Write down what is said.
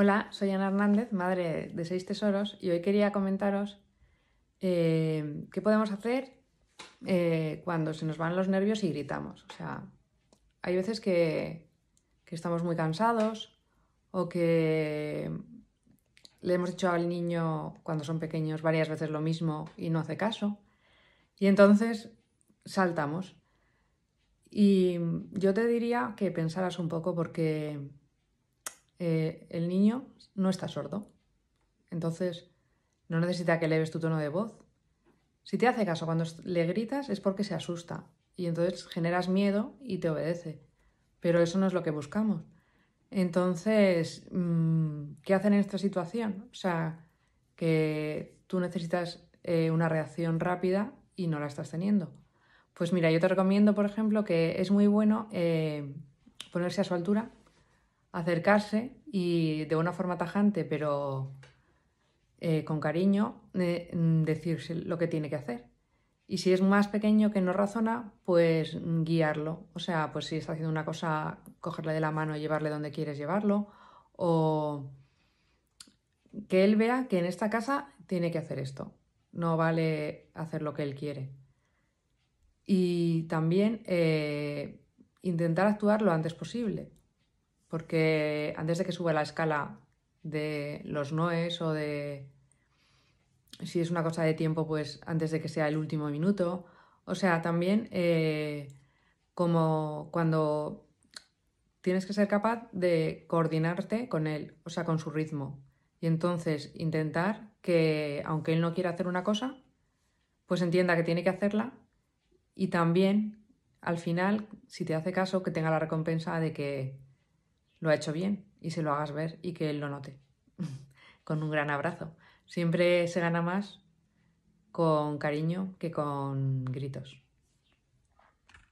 Hola, soy Ana Hernández, madre de seis tesoros, y hoy quería comentaros eh, qué podemos hacer eh, cuando se nos van los nervios y gritamos. O sea, hay veces que, que estamos muy cansados o que le hemos dicho al niño cuando son pequeños varias veces lo mismo y no hace caso. Y entonces saltamos. Y yo te diría que pensaras un poco porque eh, el niño no está sordo. Entonces, no necesita que leves tu tono de voz. Si te hace caso cuando le gritas es porque se asusta y entonces generas miedo y te obedece. Pero eso no es lo que buscamos. Entonces, mm, ¿qué hacen en esta situación? O sea, que tú necesitas eh, una reacción rápida y no la estás teniendo. Pues mira, yo te recomiendo, por ejemplo, que es muy bueno eh, ponerse a su altura acercarse y de una forma tajante, pero eh, con cariño, eh, decirse lo que tiene que hacer. Y si es más pequeño que no razona, pues guiarlo. O sea, pues si está haciendo una cosa, cogerle de la mano y llevarle donde quieres llevarlo. O que él vea que en esta casa tiene que hacer esto. No vale hacer lo que él quiere. Y también eh, intentar actuar lo antes posible porque antes de que suba la escala de los noes o de si es una cosa de tiempo, pues antes de que sea el último minuto. O sea, también eh, como cuando tienes que ser capaz de coordinarte con él, o sea, con su ritmo. Y entonces intentar que, aunque él no quiera hacer una cosa, pues entienda que tiene que hacerla y también, al final, si te hace caso, que tenga la recompensa de que lo ha hecho bien y se lo hagas ver y que él lo note. con un gran abrazo. Siempre se gana más con cariño que con gritos.